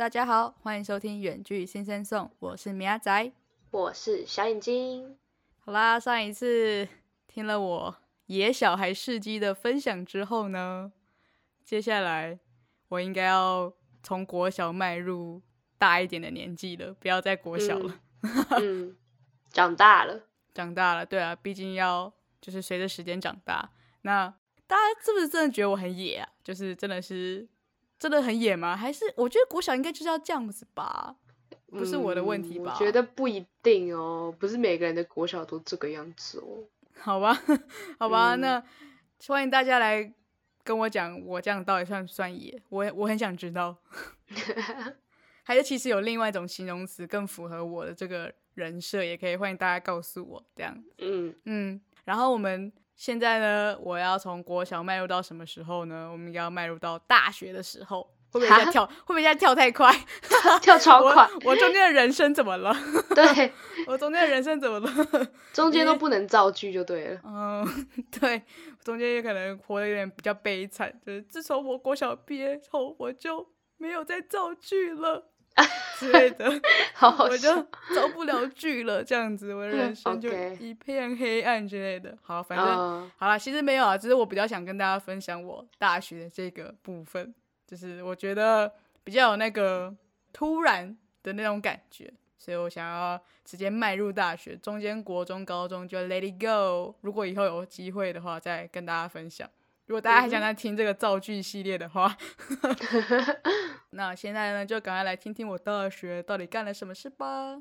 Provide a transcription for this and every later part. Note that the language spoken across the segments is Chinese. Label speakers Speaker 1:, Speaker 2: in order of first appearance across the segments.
Speaker 1: 大家好，欢迎收听《远距新生颂》，我是米阿仔。
Speaker 2: 我是小眼睛。
Speaker 1: 好啦，上一次听了我野小孩事迹的分享之后呢，接下来我应该要从国小迈入大一点的年纪了，不要再国小了。
Speaker 2: 嗯，长大了，
Speaker 1: 长大了，对啊，毕竟要就是随着时间长大。那大家是不是真的觉得我很野啊？就是真的是真的很野吗？还是我觉得国小应该就是要这样子吧？不是我的问题吧？
Speaker 2: 我觉得不一定哦，不是每个人的国小都这个样子哦。
Speaker 1: 好吧，好吧，那欢迎大家来跟我讲，我这样到底算不算野？我我很想知道。还是其实有另外一种形容词更符合我的这个人设，也可以欢迎大家告诉我这样。
Speaker 2: 嗯
Speaker 1: 嗯，然后我们现在呢，我要从国小迈入到什么时候呢？我们要迈入到大学的时候。会不会在跳？会不会在跳太快？
Speaker 2: 跳超快！
Speaker 1: 我中间的人生怎么了？
Speaker 2: 对，
Speaker 1: 我中间的人生怎么了？
Speaker 2: 中间都不能造句就对了。
Speaker 1: 嗯，对，中间也可能活得有点比较悲惨。就是自从我国小毕业后，我就没有再造句了 之类的，我就造 不了句了。这样子，我的人生就一片黑暗之类的。好，反正好了，其实没有啊，只是我比较想跟大家分享我大学的这个部分。就是我觉得比较有那个突然的那种感觉，所以我想要直接迈入大学，中间国中、高中就 let it go。如果以后有机会的话，再跟大家分享。如果大家还想再听这个造句系列的话，那现在呢，就赶快来听听我大学到底干了什么事吧。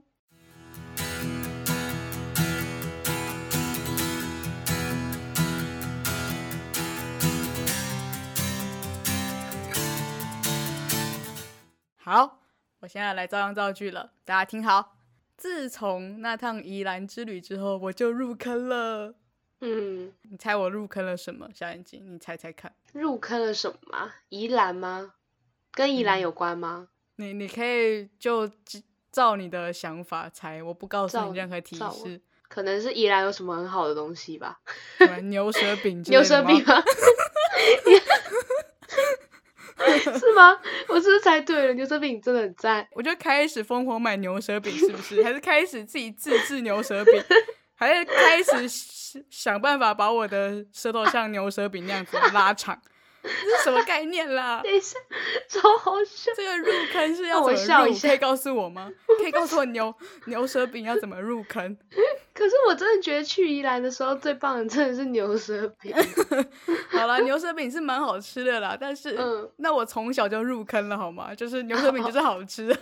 Speaker 1: 好，我现在来照样造句了，大家听好。自从那趟宜兰之旅之后，我就入坑了。
Speaker 2: 嗯，
Speaker 1: 你猜我入坑了什么？小眼睛，你猜猜看。
Speaker 2: 入坑了什么？宜兰吗？跟宜兰有关吗？
Speaker 1: 你你可以就照你的想法猜，我不告诉你任何提示。
Speaker 2: 可能是宜兰有什么很好的东西吧？
Speaker 1: 牛舌饼？
Speaker 2: 牛舌饼吗？是吗？我是不是猜对了？牛舌饼真的很赞，
Speaker 1: 我就开始疯狂买牛舌饼，是不是？还是开始自己自制牛舌饼？还是开始想办法把我的舌头像牛舌饼那样子拉长？这是什么概念啦？
Speaker 2: 等一下，超好笑！
Speaker 1: 这个入坑是要怎么入？可以告诉我吗？可以告诉我牛 牛舌饼要怎么入坑？
Speaker 2: 可是我真的觉得去宜兰的时候最棒的真的是牛舌饼。
Speaker 1: 好了，牛舌饼是蛮好吃的啦，但是嗯那我从小就入坑了好吗？就是牛舌饼就是好吃。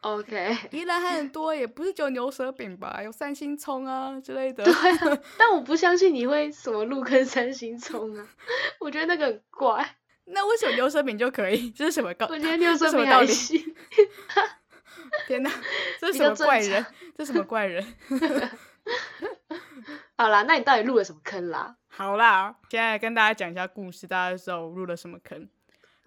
Speaker 2: OK，
Speaker 1: 宜兰还很多，也不是只有牛舌饼吧？有三星葱啊之类的。
Speaker 2: 对，但我不相信你会什么入坑三星葱啊，我觉得那个很怪。
Speaker 1: 那为什么牛舌饼就可以？这是什么道
Speaker 2: 我觉得牛舌饼还行。
Speaker 1: 天哪，这是什么怪人？这什么怪人？
Speaker 2: 好啦，那你到底入了什么坑啦？
Speaker 1: 好啦，现在跟大家讲一下故事，大家就知道我入了什么坑。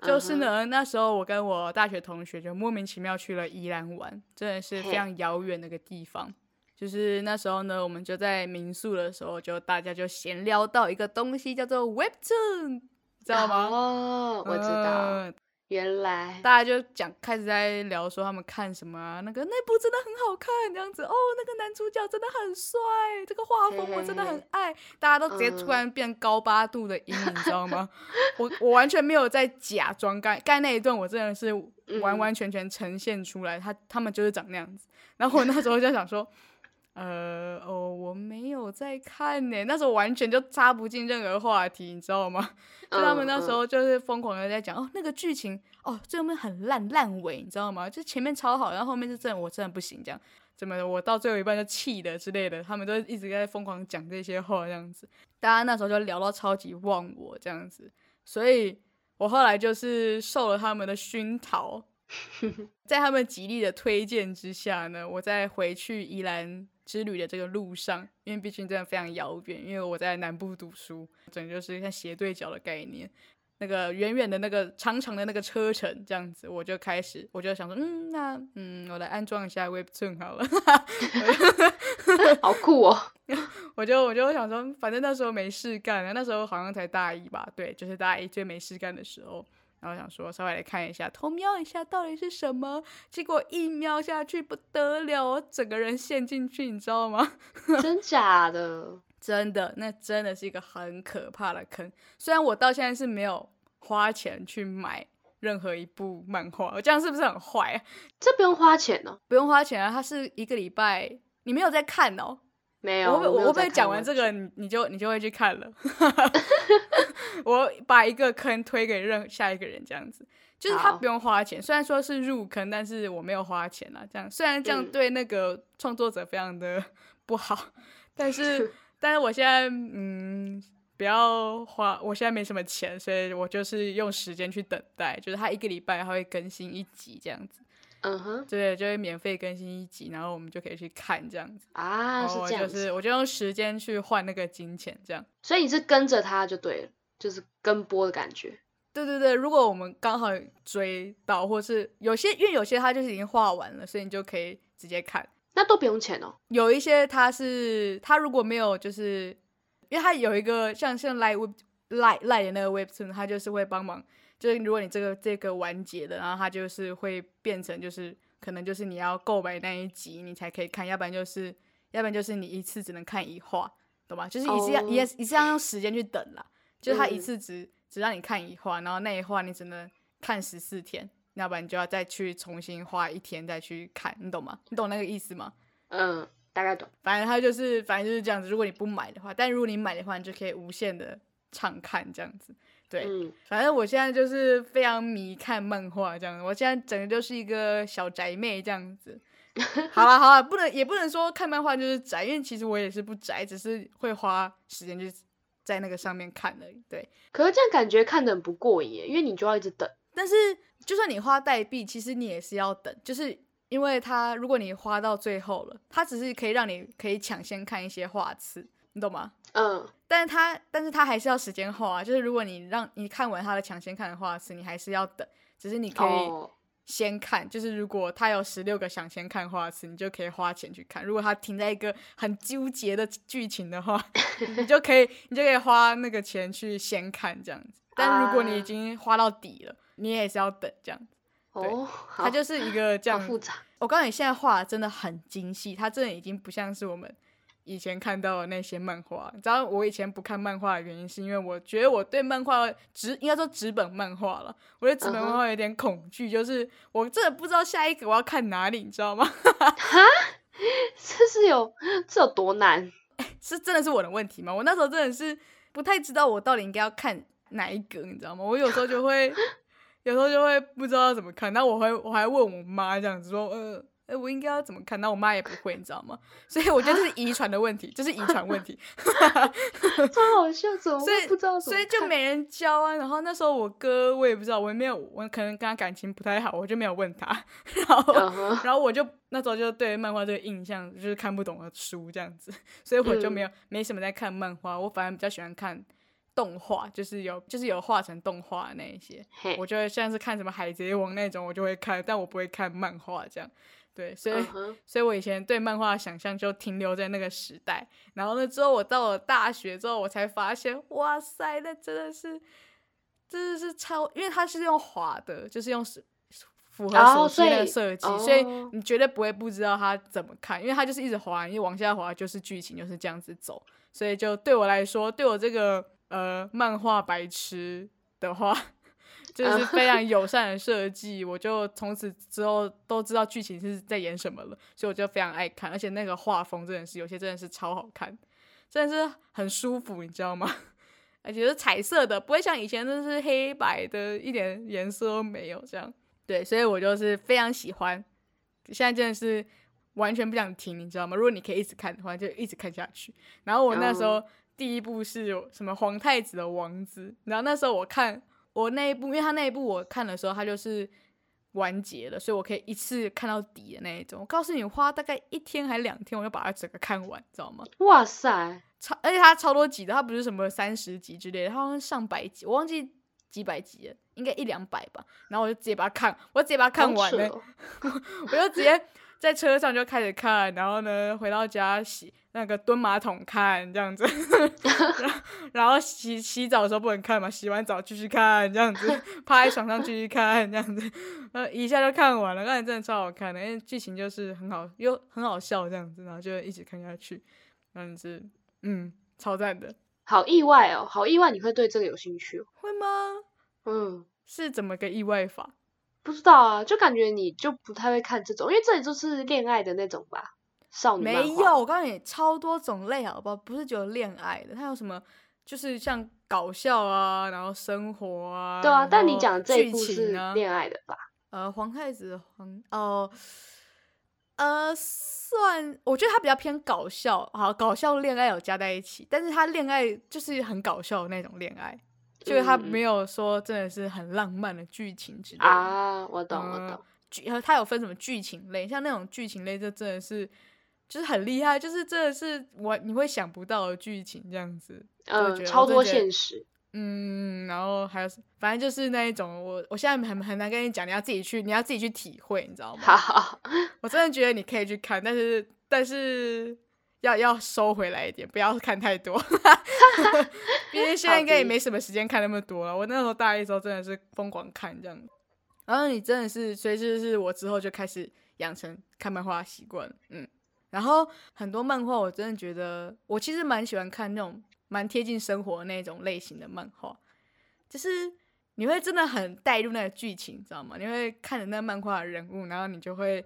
Speaker 1: 就是呢，那时候我跟我大学同学就莫名其妙去了宜兰玩，真的是非常遥远那个地方。就是那时候呢，我们就在民宿的时候，就大家就闲聊到一个东西叫做 Webtoon，知道吗？
Speaker 2: 哦，我知道。原来。
Speaker 1: 大家就讲开始在聊说他们看什么啊，那个那部真的很好看，这样子。哦，那个男主角真的很帅，这个画风我真的很爱，大家都直接突然变高八度的音，你知道吗？我我完全没有在假装，干干那一段我真的是完完全全呈现出来，他他们就是长那样子，然后我那时候就想说。呃哦，我没有在看呢。那时候完全就插不进任何话题，你知道吗？就他们那时候就是疯狂的在讲哦，那个剧情哦，最后面很烂烂尾，你知道吗？就前面超好，然后后面是真的我真的不行，这样怎么我到最后一半就气的之类的，他们都一直在疯狂讲这些话，这样子，大家那时候就聊到超级忘我这样子，所以我后来就是受了他们的熏陶，在他们极力的推荐之下呢，我在回去宜兰。之旅的这个路上，因为毕竟真的非常遥远，因为我在南部读书，整就是像斜对角的概念。那个远远的那个长长的那个车程，这样子，我就开始，我就想说，嗯，那嗯，我来安装一下 Webtoon 好了，
Speaker 2: 好酷哦！
Speaker 1: 我就我就想说，反正那时候没事干，那时候好像才大一吧，对，就是大一最没事干的时候。然后想说稍微来看一下，偷瞄一下到底是什么。结果一瞄下去不得了，我整个人陷进去，你知道吗？
Speaker 2: 真假的？
Speaker 1: 真的，那真的是一个很可怕的坑。虽然我到现在是没有花钱去买任何一部漫画，我这样是不是很坏啊？
Speaker 2: 这不用花钱哦，
Speaker 1: 不用花钱啊，它是一个礼拜，你没有在看哦。
Speaker 2: 没有，
Speaker 1: 我会
Speaker 2: 我没有
Speaker 1: 我会讲
Speaker 2: 完
Speaker 1: 完这个，你你就你就会去看了。我把一个坑推给任下一个人，这样子，就是他不用花钱，虽然说是入坑，但是我没有花钱啊。这样虽然这样
Speaker 2: 嗯
Speaker 1: 对那个创作者非常的 不好，但是 但是我现在嗯。不要花，我现在没什么钱，所以我就是用时间去等待，就是他一个礼拜他会更新一集这样子，
Speaker 2: 嗯哼，
Speaker 1: 对，就会免费更新一集，然后我们就可以去看这样子。
Speaker 2: 啊，是这样子，
Speaker 1: 是我就用时间去换那个金钱，这样。
Speaker 2: 所以你是跟着他就对了，就是跟播的感觉。
Speaker 1: 对对对，如果我们刚好追到，或是有些，因为有些他就是已经画完了，所以你就可以直接看。
Speaker 2: 那都不用钱哦。
Speaker 1: 有一些他是他如果没有，就是因为他有一个像像 Light Web Light Light 的那个 Webtoon，它就是会帮忙，就是如果你这个这个完结了，然后它就是会变成就是可能就是你要购买那一集你才可以看，要不然就是要不然就是你一次只能看一话，懂吗？就是一次要、
Speaker 2: 哦
Speaker 1: 也一次要用时间去等啦，就是它一
Speaker 2: 嗯
Speaker 1: 次只、只让你看一话，然后那一话你只能看十四天，要不然你就要再去重新花一天再去看，你懂吗？你懂那个意思吗？
Speaker 2: 嗯，大概懂。
Speaker 1: 反正它就是，反正就是这样子。如果你不买的话，但如果你买的话，你就可以无限的畅看这样子。对，
Speaker 2: 嗯，
Speaker 1: 反正我现在就是非常迷看漫画这样子，我现在整个就是一个小宅妹这样子。好了好了，不能也不能说看漫画就是宅，因为其实我也是不宅，只是会花时间就是在那个上面看而已。对，
Speaker 2: 可是这样感觉看的很不过瘾，因为你就要一直等。
Speaker 1: 但是就算你花代币，其实你也是要等，就是因为它如果你花到最后了，它只是可以让你可以抢先看一些画次，你懂吗？
Speaker 2: 嗯，
Speaker 1: 但是他，但是他还是要时间画啊，就是如果你让你看完他的抢先看的画次，你还是要等，只是你可以
Speaker 2: 哦，
Speaker 1: 先看，就是如果他有十六个抢先看画次，你就可以花钱去看；如果他停在一个很纠结的剧情的话，你就可以你就可以花那个钱去先看这样子。但如果你已
Speaker 2: 啊
Speaker 1: 经花到底了，你也是要等这样子。
Speaker 2: 哦，好
Speaker 1: 它就是一个这样
Speaker 2: 复杂。
Speaker 1: 我告诉你，现在画的真的很精细，它真的已经不像是我们以前看到的那些漫画。你知道我以前不看漫画的原因，是因为我觉得我对漫画纸应该说纸本漫画了，我对纸本漫画有点恐惧就是我真的不知道下一个我要看哪里，你知道吗？
Speaker 2: 哈 这是有这有多难？
Speaker 1: 是真的是我的问题吗？我那时候真的是不太知道我到底应该要看哪一个，你知道吗？我有时候就会，有时候就会不知道要怎么看，然后我会我还问我妈这样子说，呃。哎，我应该要怎么看？那我妈也不会，你知道吗？所以我觉得这是遗传的问题，这是遗传问题。
Speaker 2: 超好笑，怎么会不知道
Speaker 1: 所以就
Speaker 2: 看
Speaker 1: 没人教啊。然后那时候我哥我也不知道，我也没有，我可能跟他感情不太好，我就没有问他。然后，然后我就那时候就对漫画这个印象就是看不懂的书这样子，所以我就
Speaker 2: 嗯
Speaker 1: 没有、没什么在看漫画，我反而比较喜欢看动画，就是有就是有画成动画的那一些。我就会像是看什么海贼王那种，我就会看，但我不会看漫画这样。对，所以、所以我以前对漫画的想象就停留在那个时代，然后呢，之后我到了大学之后，我才发现，哇塞，那真的是，真的是超，因为它是用滑的，就是用手符合
Speaker 2: 哦
Speaker 1: 手机的设计，所以
Speaker 2: 哦
Speaker 1: 你绝对不会不知道它怎么看，因为它就是一直滑，你往下滑就是剧情就是这样子走，所以就对我来说，对我这个呃漫画白痴的话。就是非常 友善的设计，我就从此之后都知道剧情是在演什么了，所以我就非常爱看，而且那个画风真的是有些真的是超好看，真的是很舒服，你知道吗？而且是彩色的，不会像以前都是黑白的，一点颜色都没有这样。对，所以我就是非常喜欢，现在真的是完全不想停，你知道吗？如果你可以一直看的话，就一直看下去。然后我那时候第一部是有什么皇太子的王子，然后那时候我看。我那一部，因为他那一部我看的时候，他就是完结了，所以我可以一次看到底的那一种。我告诉你，花大概一天还两天，我就把它整个看完，知道吗？
Speaker 2: 哇塞，
Speaker 1: 超，而且它超多集的，它不是什么三十集之类的，它好像上百集，我忘记几百集了，应该一两百吧。然后我就直接把它看，我直接把它看完了，我就直接在车上就开始看，然后呢回到家洗那个蹲马桶看这样子，然后洗洗澡的时候不能看嘛，洗完澡继续看这样子，趴在床上继续看这样子，呃一下就看完了，刚才真的超好看的，因为剧情就是很好又很好笑这样子，然后就一直看下去，这样子，嗯，超赞的。
Speaker 2: 好意外哦，好意外你会对这个有兴趣哦。
Speaker 1: 会吗？
Speaker 2: 嗯，
Speaker 1: 是怎么个意外法？
Speaker 2: 不知道啊，就感觉你就不太会看这种，因为这里就是恋爱的那种吧，少女
Speaker 1: 没有，我告诉你，超多种类，好不好？不是只有恋爱的，它有什么，就是像搞笑啊，然后生活啊。
Speaker 2: 对啊，但你讲的这一部是恋爱的吧？
Speaker 1: 呃，皇太子皇哦，呃，算，我觉得它比较偏搞笑，好，搞笑恋爱有加在一起，但是它恋爱就是很搞笑的那种恋爱，就是它
Speaker 2: 嗯
Speaker 1: 没有说真的是很浪漫的剧情之类的。
Speaker 2: 啊，我懂，我
Speaker 1: 嗯
Speaker 2: 懂。
Speaker 1: 剧，呃它有分什么剧情类，像那种剧情类，就真的是就是很厉害，就是真的是我你会想不到的剧情这样子，就觉
Speaker 2: 嗯，
Speaker 1: 得
Speaker 2: 超多现实。
Speaker 1: 嗯，然后还有反正就是那一种，我我现在很很难跟你讲，你要自己去，你要自己去体会，你知道吗？
Speaker 2: 好好，
Speaker 1: 我真的觉得你可以去看，但是但是要要收回来一点，不要看太多。毕竟现在应该也没什么时间看那么多了。我那时候大一的时候真的是疯狂看这样。然后你真的是，所以就是我之后就开始养成看漫画的习惯，嗯。然后很多漫画我真的觉得，我其实蛮喜欢看那种蛮贴近生活的那种类型的漫画，就是你会真的很带入那个剧情，你知道吗？你会看着那个漫画的人物，然后你就会，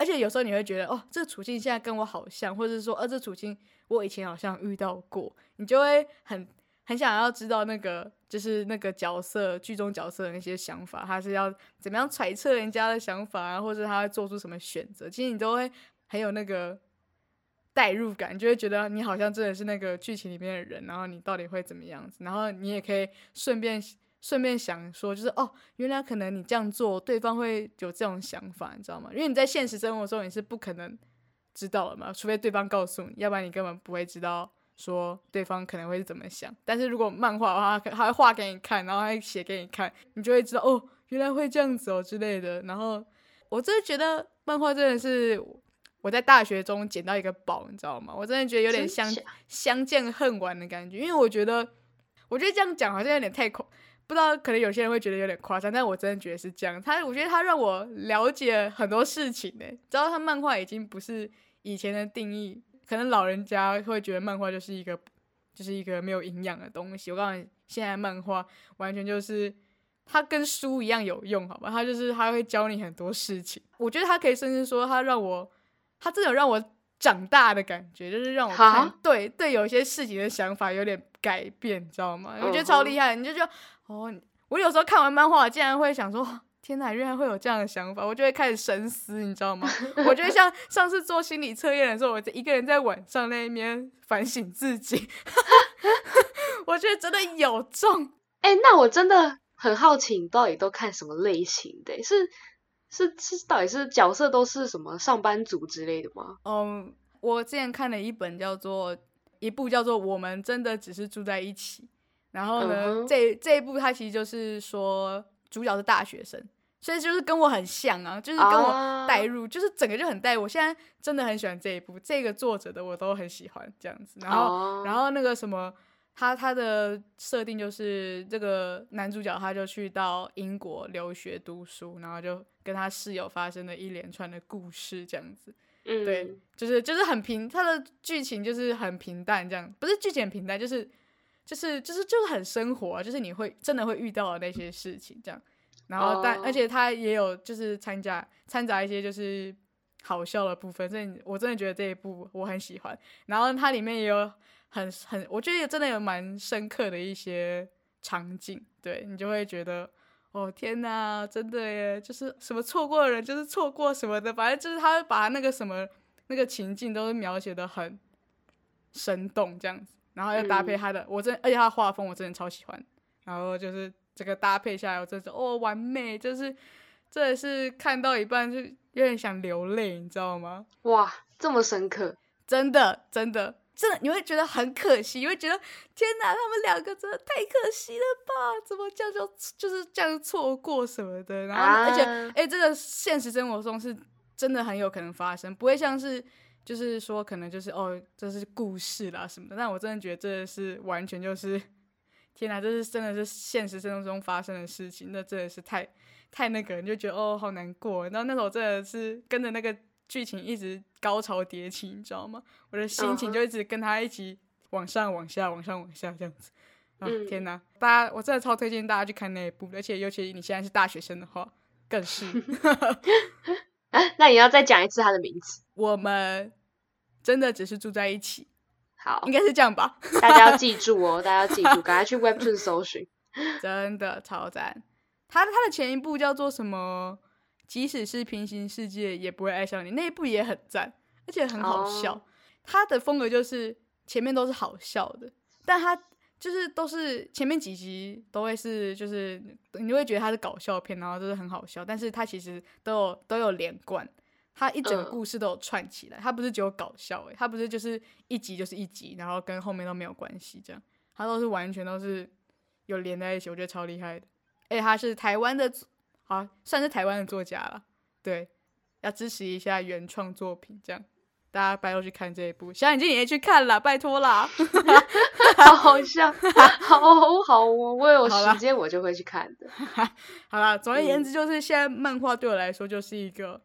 Speaker 1: 而且有时候你会觉得，哦，这个处境现在跟我好像，或者是说，呃，这处境我以前好像遇到过，你就会很很想要知道那个就是那个角色剧中角色的那些想法，他是要怎么样揣测人家的想法啊，或者他会做出什么选择，其实你都会很有那个代入感，就会觉得你好像真的是那个剧情里面的人，然后你到底会怎么样子，然后你也可以顺便顺便想说，就是哦，原来可能你这样做，对方会有这种想法，你知道吗？因为你在现实生活中你是不可能知道的嘛，除非对方告诉你，要不然你根本不会知道说对方可能会是怎么想。但是如果漫画的话，他他会画给你看，然后还写给你看，你就会知道哦，原来会这样子哦之类的。然后我真的觉得漫画真的是我在大学中捡到一个宝，你知道吗？我真的觉得有点相相见恨晚的感觉，因为我觉得，我觉得这样讲好像有点太夸，不知道可能有些人会觉得有点夸张，但我真的觉得是这样。他，我觉得他让我了解很多事情呢。知道他漫画已经不是以前的定义，可能老人家会觉得漫画就是一个就是一个没有营养的东西。我告诉你，现在漫画完全就是。它跟书一样有用，好吧？它就是它会教你很多事情。我觉得他可以甚至说，他让我，他真的有让我长大的感觉，就是让我看对对有些事情的想法有点改变，你知道吗？我觉得超厉害，你就觉得哦，我有时候看完漫画，竟然会想说。天哪，原来会有这样的想法，我就会开始深思，你知道吗？我觉得像 上次做心理测验的时候，我一个人在晚上那一边反省自己，我觉得真的有中。
Speaker 2: 哎、那我真的很好奇，你到底都看什么类型的？是是是，到底是角色都是什么上班族之类的吗？
Speaker 1: 嗯，我之前看了一本叫做一部叫做《我们真的只是住在一起》，然后呢，这这一部它其实就是说主角是大学生，所以就是跟我很像啊，就是跟我
Speaker 2: 啊
Speaker 1: 带入，就是整个就很带入。我现在真的很喜欢这一部，这个作者的我都很喜欢这样子。然后，
Speaker 2: 哦
Speaker 1: 然后那个什么。他他的设定就是这个男主角他就去到英国留学读书，然后就跟他室友发生了一连串的故事，这样子。
Speaker 2: 嗯，
Speaker 1: 对，就是就是很平，他的剧情就是很平淡，这样不是剧情很平淡，就是就是就是就是很生活、啊，就是你会真的会遇到的那些事情这样。然后但、
Speaker 2: 哦
Speaker 1: 而且他也有就是参加掺杂一些就是好笑的部分，所以我真的觉得这一部我很喜欢。然后它里面也有很很，我觉得真的有蛮深刻的一些场景，对你就会觉得。哦天呐，真的耶！就是什么错过的人，就是错过什么的，反正就是他会把那个什么那个情境都是描写的很生动这样子，然后要搭配
Speaker 2: 嗯
Speaker 1: 他的，我真而且他的画风我真的超喜欢，然后就是这个搭配下来，我真的是哦完美，就是这也是看到一半就有点想流泪，你知道吗？
Speaker 2: 哇，这么深刻，
Speaker 1: 真的真的真的，你会觉得很可惜，你会觉得天哪，他们两个真的太可惜了吧？怎么这样就就是这样错过什么的？然后、而且
Speaker 2: 啊
Speaker 1: 哎、这个现实生活中是真的很有可能发生，不会像是就是说可能就是哦这是故事啦什么的。但我真的觉得这是完全就是天哪，这是真的是现实生活中发生的事情，那真的是太太那个，你就觉得哦好难过。然后那时候真的是跟着那个剧情一直高潮迭起，你知道吗？我的心情就一直跟他一起往上、往下、往上、往下这样子。啊天哪！大家我真的超推荐大家去看那一部，而且尤其你现在是大学生的话，更是。
Speaker 2: 那你要再讲一次他的名字。
Speaker 1: 我们真的只是住在一起，
Speaker 2: 好，
Speaker 1: 应该是这样吧？
Speaker 2: 大家要记 住哦，大家要记住，赶快去 Webtoon 搜寻。
Speaker 1: 真的超赞！他他的前一部叫做什么？即使是平行世界也不会爱上你，那一部也很赞，而且很好笑。他的风格就是前面都是好笑的，但他。就是都是前面几集都会是，就是你会觉得它是搞笑片，然后就是很好笑，但是它其实都有都有连贯，它一整个故事都有串起来，它不是只有搞笑诶，它不是就是一集就是一集，然后跟后面都没有关系这样，它都是完全都是有连在一起，我觉得超厉害的。哎，他是台湾的，好算是台湾的作家了，对，要支持一下原创作品这样。大家拜托去看这一部，小眼睛也去看了，拜托啦！
Speaker 2: 好好笑，好好哦，我有时间我就会去看的。
Speaker 1: 好了，总而言之，就是现在漫画对我来说就是一个，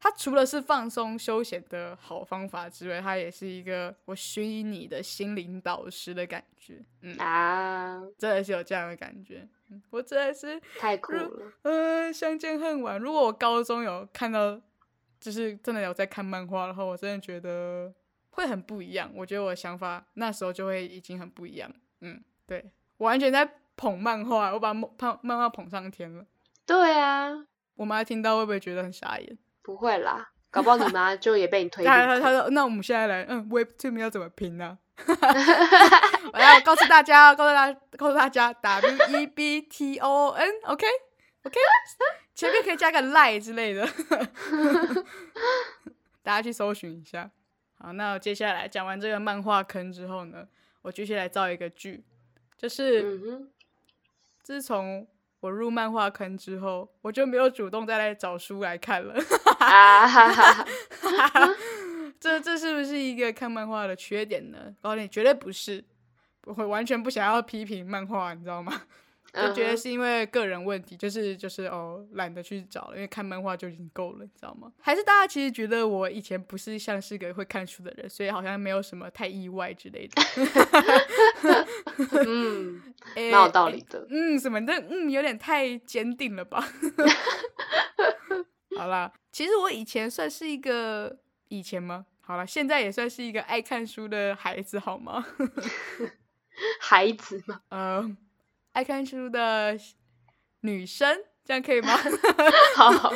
Speaker 1: 它除了是放松休闲的好方法之外，它也是一个我虚拟的心灵导师的感觉。嗯啊，真的是有这样的感觉。我真的是
Speaker 2: 太酷了。
Speaker 1: 嗯，相见恨晚。如果我高中有看到。就是真的有在看漫画，然后我真的觉得会很不一样。我觉得我的想法那时候就会已经很不一样。嗯，对，完全在捧漫画，我把漫漫画捧上天了。
Speaker 2: 对啊，
Speaker 1: 我妈听到会不会觉得很傻眼？
Speaker 2: 不会啦，搞不好你妈就也被你推。
Speaker 1: 他他他说，那我们现在来，嗯，Web 这边要怎么拼呢？我要告诉大家，告诉大家，告诉大家，W E B T O N，OK，OK。前面可以加个赖之类的，大家去搜寻一下。好，那我接下来讲完这个漫画坑之后呢，我继续来造一个剧，就是自从我入漫画坑之后，我就没有主动再来找书来看了。这这是不是一个看漫画的缺点呢？告诉你，绝对不是，我会完全不想要批评漫画，你知道吗？就觉得是因为个人问题，就是就是哦，懒得去找了，因为看漫画就已经够了，你知道吗？还是大家其实觉得我以前不是像是个会看书的人，所以好像没有什么太意外之类的。
Speaker 2: 嗯，蛮有道理的。
Speaker 1: 嗯，什么的？嗯，有点太坚定了吧？好啦，其实我以前算是一个以前吗？好了，现在也算是一个爱看书的孩子，好吗？
Speaker 2: 孩子吗？
Speaker 1: 嗯。爱看书的女生，这样可以吗？
Speaker 2: 好，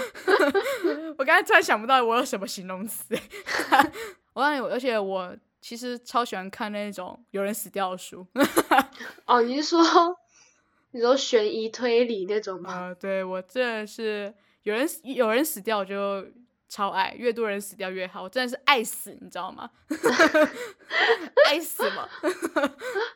Speaker 1: 我刚才突然想不到我有什么形容词。我告诉你，而且我其实超喜欢看那种有人死掉的书。
Speaker 2: 哦，你是说你说悬疑推理那种吗？
Speaker 1: 啊，对我真的是有人有人死掉我就超爱，越多人死掉越好，我真的是爱死，你知道吗？爱死了。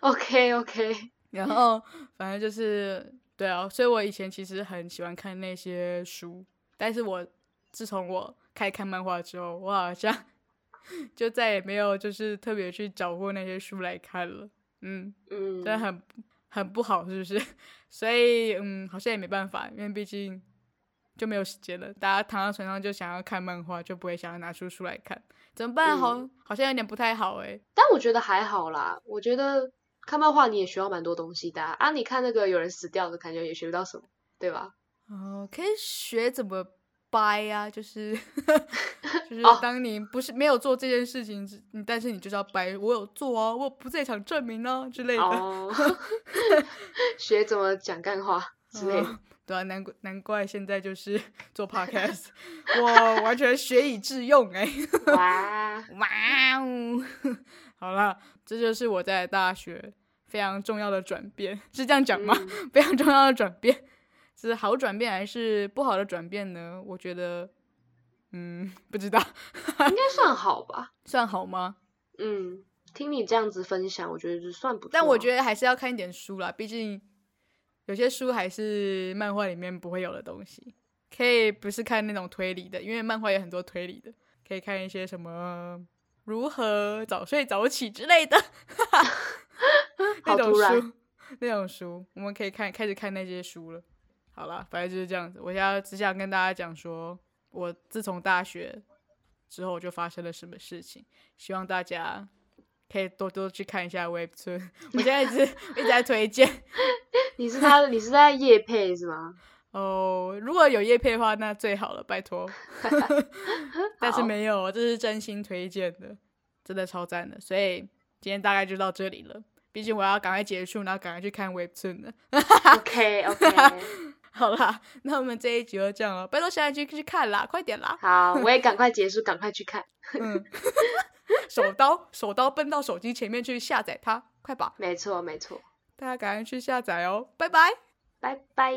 Speaker 2: OK OK。
Speaker 1: 然后，反正就是对啊，所以我以前其实很喜欢看那些书，但是我自从我开看漫画之后，我好像就再也没有就是特别去找过那些书来看了，嗯嗯，真的很很不好，是不是？所以嗯，好像也没办法，因为毕竟就没有时间了。大家躺在床上就想要看漫画，就不会想要拿出书来看，怎么办？好，好像有点不太好哎。
Speaker 2: 但我觉得还好啦，我觉得。看漫画你也学到蛮多东西的啊！你看那个有人死掉的感觉也学不到什么，对吧？
Speaker 1: 哦，可以学怎么掰啊，就是 就是当你不是没有做这件事情，你但是你就是要掰，我有做啊，我不在场证明啊之类的。
Speaker 2: 哦 学怎么讲干话之类的，
Speaker 1: 对啊，难怪难怪现在就是做 podcast，我完全学以致用哎！哇哇哦！好了，这就是我在大学非常重要的转变，是这样讲吗？非常重要的转变，是好转变还是不好的转变呢？我觉得，嗯，不知道，
Speaker 2: 应该算好吧？
Speaker 1: 算好吗？
Speaker 2: 嗯，听你这样子分享，我觉得就算不错。
Speaker 1: 但我觉得还是要看一点书啦，毕竟有些书还是漫画里面不会有的东西。可以不是看那种推理的，因为漫画有很多推理的，可以看一些什么如何早睡早起之类的 那种书，那种书，我们可以看开始看那些书了。好了，反正就是这样子。我现在只想跟大家讲说，我自从大学之后就发生了什么事情，希望大家可以多多去看一下 Webtoon。我现在一直一直在推荐。
Speaker 2: 你是他，你是在夜配是吗？
Speaker 1: 哦，如果有叶配的话，那最好了，拜托。但是没有，这是真心推荐的，真的超赞的。所以今天大概就到这里了，毕竟我要赶快结束，然后赶快去看 Webtoon 了。
Speaker 2: OK OK，
Speaker 1: 好啦，那我们这一集就这样了，拜托下一集去看啦，快点啦。
Speaker 2: 好，我也赶快结束，赶快去看。
Speaker 1: 嗯，手刀手刀奔到手机前面去下载它，快吧。
Speaker 2: 没错没错，
Speaker 1: 大家赶快去下载哦，拜拜。
Speaker 2: 拜拜，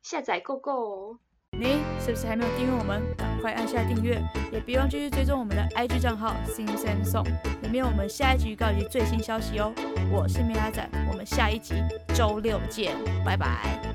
Speaker 2: 下载 Go Go。
Speaker 1: 你是不是还没有订阅我们？赶快按下订阅，也别忘继续追踪我们的 IG 账号 Sing Sam Song，里面有我们下一集预告以及最新消息哦。我是米拉仔，我们下一集周六见，拜拜。